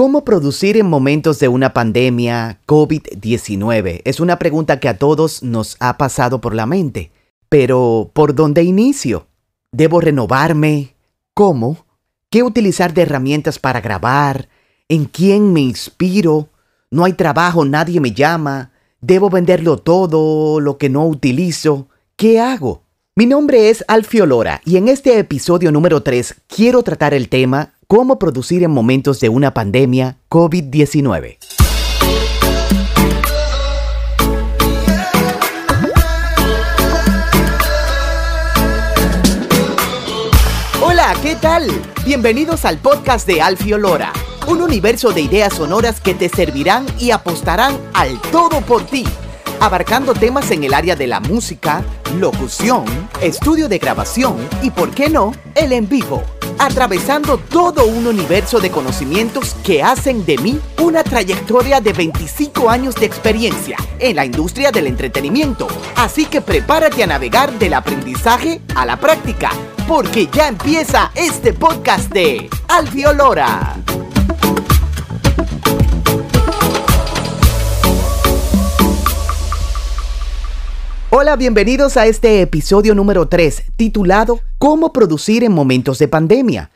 ¿Cómo producir en momentos de una pandemia COVID-19? Es una pregunta que a todos nos ha pasado por la mente. Pero, ¿por dónde inicio? ¿Debo renovarme? ¿Cómo? ¿Qué utilizar de herramientas para grabar? ¿En quién me inspiro? No hay trabajo, nadie me llama. ¿Debo venderlo todo, lo que no utilizo? ¿Qué hago? Mi nombre es Alfio Lora y en este episodio número 3 quiero tratar el tema cómo producir en momentos de una pandemia COVID-19. Hola, ¿qué tal? Bienvenidos al podcast de Alfio Lora, un universo de ideas sonoras que te servirán y apostarán al todo por ti abarcando temas en el área de la música, locución, estudio de grabación y, por qué no, el en vivo atravesando todo un universo de conocimientos que hacen de mí una trayectoria de 25 años de experiencia en la industria del entretenimiento. Así que prepárate a navegar del aprendizaje a la práctica, porque ya empieza este podcast de Alfiolora. Hola, bienvenidos a este episodio número 3, titulado ¿Cómo producir en momentos de pandemia?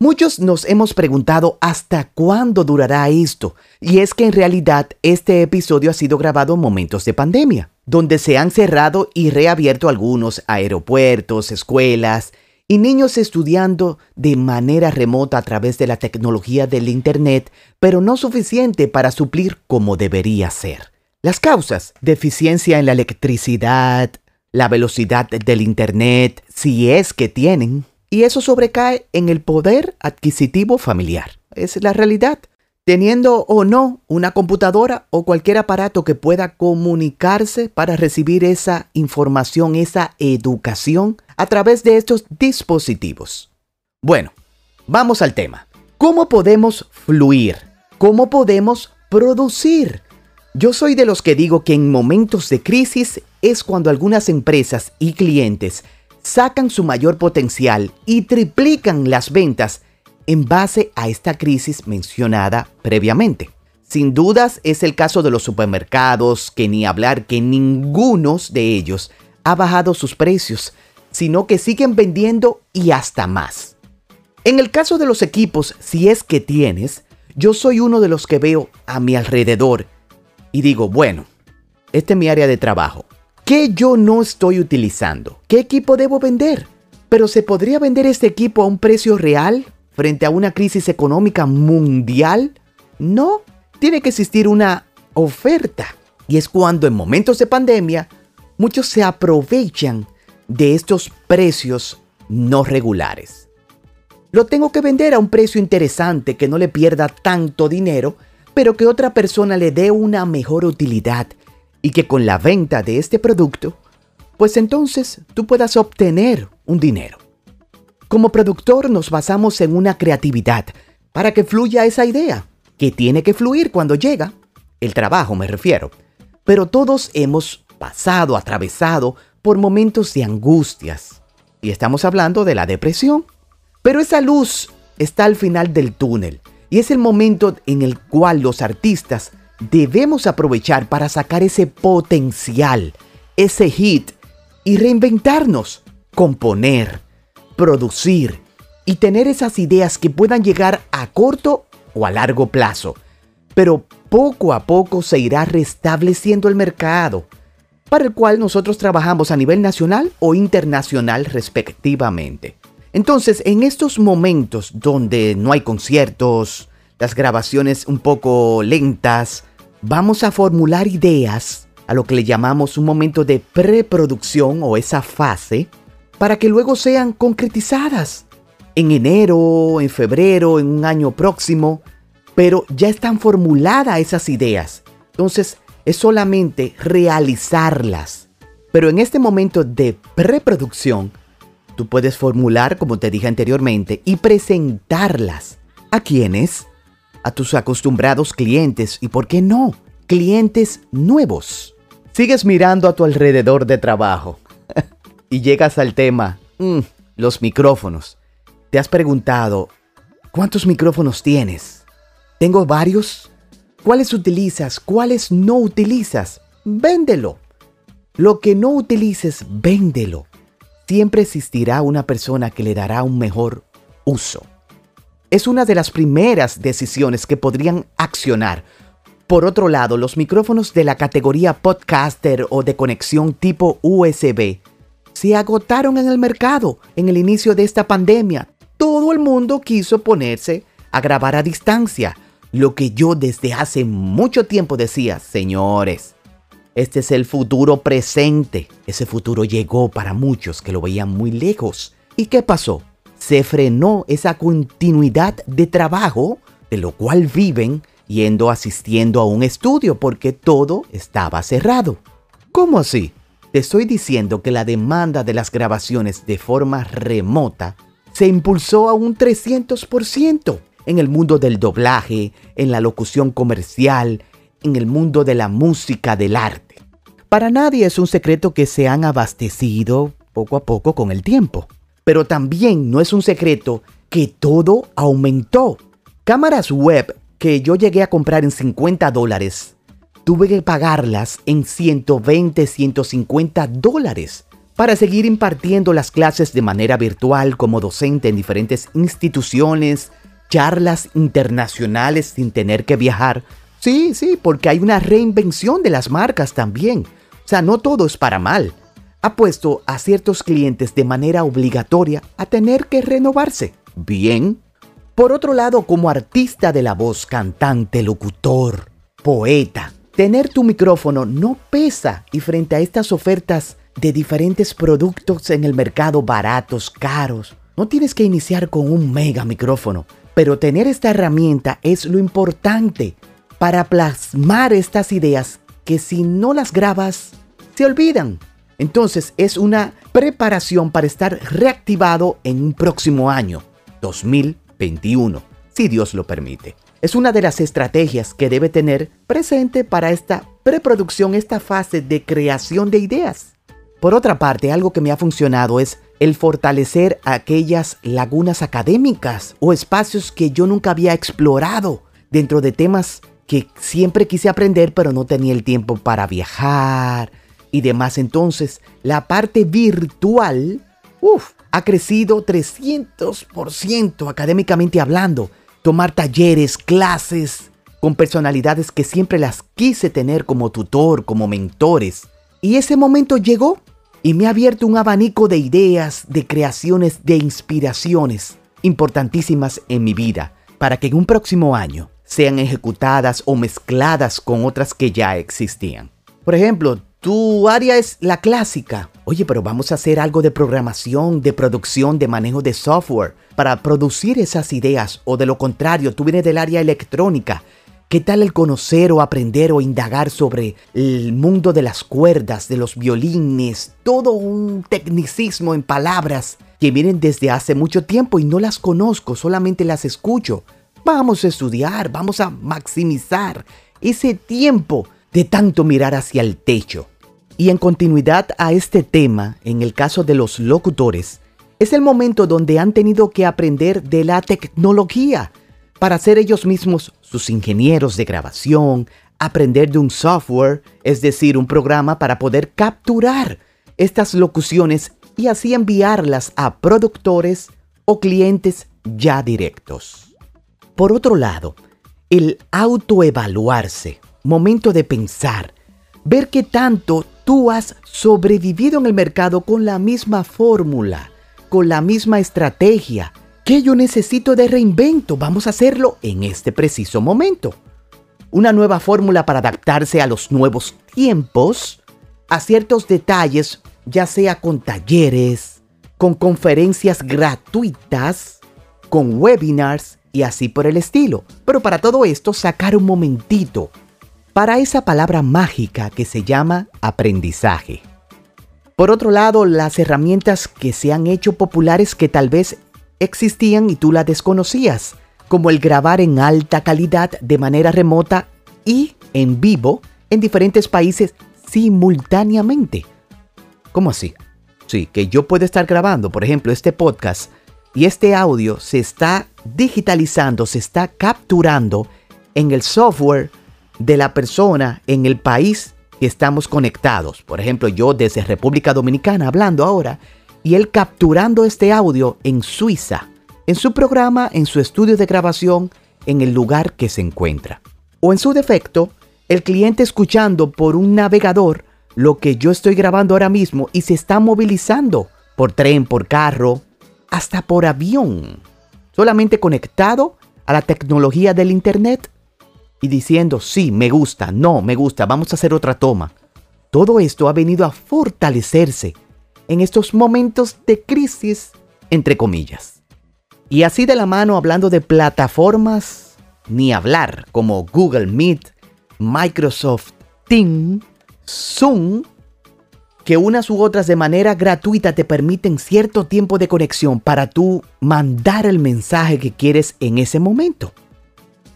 Muchos nos hemos preguntado hasta cuándo durará esto, y es que en realidad este episodio ha sido grabado en momentos de pandemia, donde se han cerrado y reabierto algunos aeropuertos, escuelas, y niños estudiando de manera remota a través de la tecnología del Internet, pero no suficiente para suplir como debería ser. Las causas, deficiencia en la electricidad, la velocidad del Internet, si es que tienen, y eso sobrecae en el poder adquisitivo familiar. Es la realidad. Teniendo o no una computadora o cualquier aparato que pueda comunicarse para recibir esa información, esa educación a través de estos dispositivos. Bueno, vamos al tema. ¿Cómo podemos fluir? ¿Cómo podemos producir? Yo soy de los que digo que en momentos de crisis es cuando algunas empresas y clientes sacan su mayor potencial y triplican las ventas en base a esta crisis mencionada previamente. Sin dudas es el caso de los supermercados, que ni hablar que ninguno de ellos ha bajado sus precios, sino que siguen vendiendo y hasta más. En el caso de los equipos, si es que tienes, yo soy uno de los que veo a mi alrededor y digo, bueno, este es mi área de trabajo. ¿Qué yo no estoy utilizando? ¿Qué equipo debo vender? Pero ¿se podría vender este equipo a un precio real frente a una crisis económica mundial? No, tiene que existir una oferta. Y es cuando en momentos de pandemia muchos se aprovechan de estos precios no regulares. Lo tengo que vender a un precio interesante que no le pierda tanto dinero pero que otra persona le dé una mejor utilidad y que con la venta de este producto, pues entonces tú puedas obtener un dinero. Como productor nos basamos en una creatividad para que fluya esa idea, que tiene que fluir cuando llega, el trabajo me refiero, pero todos hemos pasado, atravesado por momentos de angustias, y estamos hablando de la depresión, pero esa luz está al final del túnel y es el momento en el cual los artistas debemos aprovechar para sacar ese potencial, ese hit y reinventarnos, componer, producir y tener esas ideas que puedan llegar a corto o a largo plazo. Pero poco a poco se irá restableciendo el mercado, para el cual nosotros trabajamos a nivel nacional o internacional respectivamente. Entonces, en estos momentos donde no hay conciertos, las grabaciones un poco lentas, vamos a formular ideas a lo que le llamamos un momento de preproducción o esa fase, para que luego sean concretizadas en enero, en febrero, en un año próximo, pero ya están formuladas esas ideas. Entonces, es solamente realizarlas. Pero en este momento de preproducción, Tú puedes formular, como te dije anteriormente, y presentarlas. ¿A quiénes? A tus acostumbrados clientes y, ¿por qué no? Clientes nuevos. Sigues mirando a tu alrededor de trabajo y llegas al tema, mm, los micrófonos. Te has preguntado, ¿cuántos micrófonos tienes? Tengo varios. ¿Cuáles utilizas? ¿Cuáles no utilizas? Véndelo. Lo que no utilices, véndelo. Siempre existirá una persona que le dará un mejor uso. Es una de las primeras decisiones que podrían accionar. Por otro lado, los micrófonos de la categoría podcaster o de conexión tipo USB se agotaron en el mercado en el inicio de esta pandemia. Todo el mundo quiso ponerse a grabar a distancia, lo que yo desde hace mucho tiempo decía, señores, este es el futuro presente. Ese futuro llegó para muchos que lo veían muy lejos. ¿Y qué pasó? Se frenó esa continuidad de trabajo de lo cual viven yendo asistiendo a un estudio porque todo estaba cerrado. ¿Cómo así? Te estoy diciendo que la demanda de las grabaciones de forma remota se impulsó a un 300% en el mundo del doblaje, en la locución comercial, en el mundo de la música, del arte. Para nadie es un secreto que se han abastecido poco a poco con el tiempo. Pero también no es un secreto que todo aumentó. Cámaras web que yo llegué a comprar en 50 dólares tuve que pagarlas en 120, 150 dólares para seguir impartiendo las clases de manera virtual como docente en diferentes instituciones, charlas internacionales sin tener que viajar. Sí, sí, porque hay una reinvención de las marcas también. O sea, no todo es para mal. Ha puesto a ciertos clientes de manera obligatoria a tener que renovarse. Bien. Por otro lado, como artista de la voz, cantante, locutor, poeta, Tener tu micrófono no pesa y frente a estas ofertas de diferentes productos en el mercado baratos, caros, no tienes que iniciar con un mega micrófono, pero tener esta herramienta es lo importante para plasmar estas ideas que si no las grabas, se olvidan. Entonces es una preparación para estar reactivado en un próximo año, 2021, si Dios lo permite es una de las estrategias que debe tener presente para esta preproducción, esta fase de creación de ideas. Por otra parte, algo que me ha funcionado es el fortalecer aquellas lagunas académicas o espacios que yo nunca había explorado dentro de temas que siempre quise aprender pero no tenía el tiempo para viajar y demás. Entonces, la parte virtual, ha crecido 300% académicamente hablando tomar talleres, clases con personalidades que siempre las quise tener como tutor, como mentores. Y ese momento llegó y me ha abierto un abanico de ideas, de creaciones, de inspiraciones importantísimas en mi vida para que en un próximo año sean ejecutadas o mezcladas con otras que ya existían. Por ejemplo, tu área es la clásica. Oye, pero vamos a hacer algo de programación, de producción, de manejo de software para producir esas ideas. O de lo contrario, tú vienes del área electrónica. ¿Qué tal el conocer o aprender o indagar sobre el mundo de las cuerdas, de los violines, todo un tecnicismo en palabras que vienen desde hace mucho tiempo y no las conozco, solamente las escucho? Vamos a estudiar, vamos a maximizar ese tiempo de tanto mirar hacia el techo. Y en continuidad a este tema, en el caso de los locutores, es el momento donde han tenido que aprender de la tecnología para ser ellos mismos sus ingenieros de grabación, aprender de un software, es decir, un programa para poder capturar estas locuciones y así enviarlas a productores o clientes ya directos. Por otro lado, el autoevaluarse, momento de pensar, ver qué tanto tú has sobrevivido en el mercado con la misma fórmula, con la misma estrategia. ¿Qué yo necesito de reinvento? Vamos a hacerlo en este preciso momento. Una nueva fórmula para adaptarse a los nuevos tiempos, a ciertos detalles, ya sea con talleres, con conferencias gratuitas, con webinars y así por el estilo. Pero para todo esto, sacar un momentito para esa palabra mágica que se llama aprendizaje. Por otro lado, las herramientas que se han hecho populares que tal vez existían y tú las desconocías, como el grabar en alta calidad de manera remota y en vivo en diferentes países simultáneamente. ¿Cómo así? Sí, que yo puedo estar grabando, por ejemplo, este podcast y este audio se está digitalizando, se está capturando en el software de la persona en el país que estamos conectados. Por ejemplo, yo desde República Dominicana hablando ahora y él capturando este audio en Suiza, en su programa, en su estudio de grabación, en el lugar que se encuentra. O en su defecto, el cliente escuchando por un navegador lo que yo estoy grabando ahora mismo y se está movilizando por tren, por carro, hasta por avión, solamente conectado a la tecnología del Internet y diciendo, sí, me gusta, no, me gusta, vamos a hacer otra toma. Todo esto ha venido a fortalecerse en estos momentos de crisis, entre comillas. Y así de la mano hablando de plataformas, ni hablar como Google Meet, Microsoft Teams, Zoom, que unas u otras de manera gratuita te permiten cierto tiempo de conexión para tú mandar el mensaje que quieres en ese momento.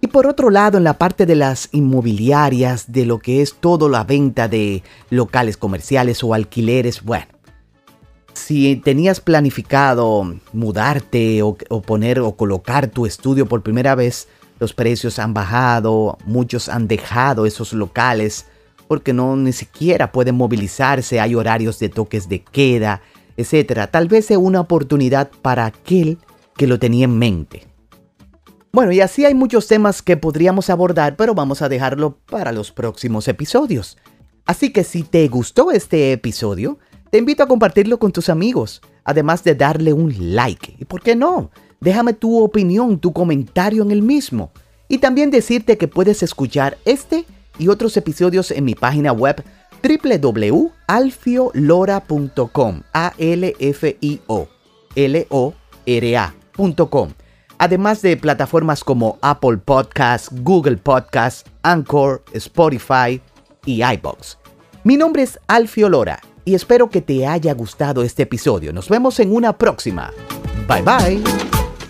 Y por otro lado, en la parte de las inmobiliarias, de lo que es todo la venta de locales comerciales o alquileres, bueno, si tenías planificado mudarte o, o, poner o colocar tu estudio por primera vez, los precios han bajado, muchos han dejado esos locales porque no ni siquiera pueden movilizarse, hay horarios de toques de queda, etc. Tal vez sea una oportunidad para aquel que lo tenía en mente. Bueno, y así hay muchos temas que podríamos abordar, pero vamos a dejarlo para los próximos episodios. Así que si te gustó este episodio, te invito a compartirlo con tus amigos, además de darle un like. ¿Y por qué no? Déjame tu opinión, tu comentario en el mismo. Y también decirte que puedes escuchar este y otros episodios en mi página web www.alfiolora.com. A L F I O L O R A.com. Además de plataformas como Apple Podcasts, Google Podcasts, Anchor, Spotify y iBox. Mi nombre es Alfio Lora y espero que te haya gustado este episodio. Nos vemos en una próxima. Bye bye.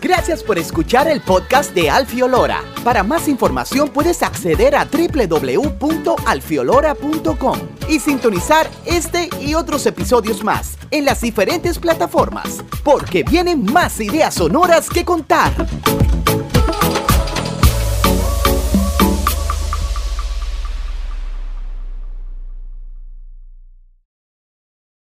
Gracias por escuchar el podcast de Alfiolora. Para más información puedes acceder a www.alfiolora.com y sintonizar este y otros episodios más en las diferentes plataformas, porque vienen más ideas sonoras que contar.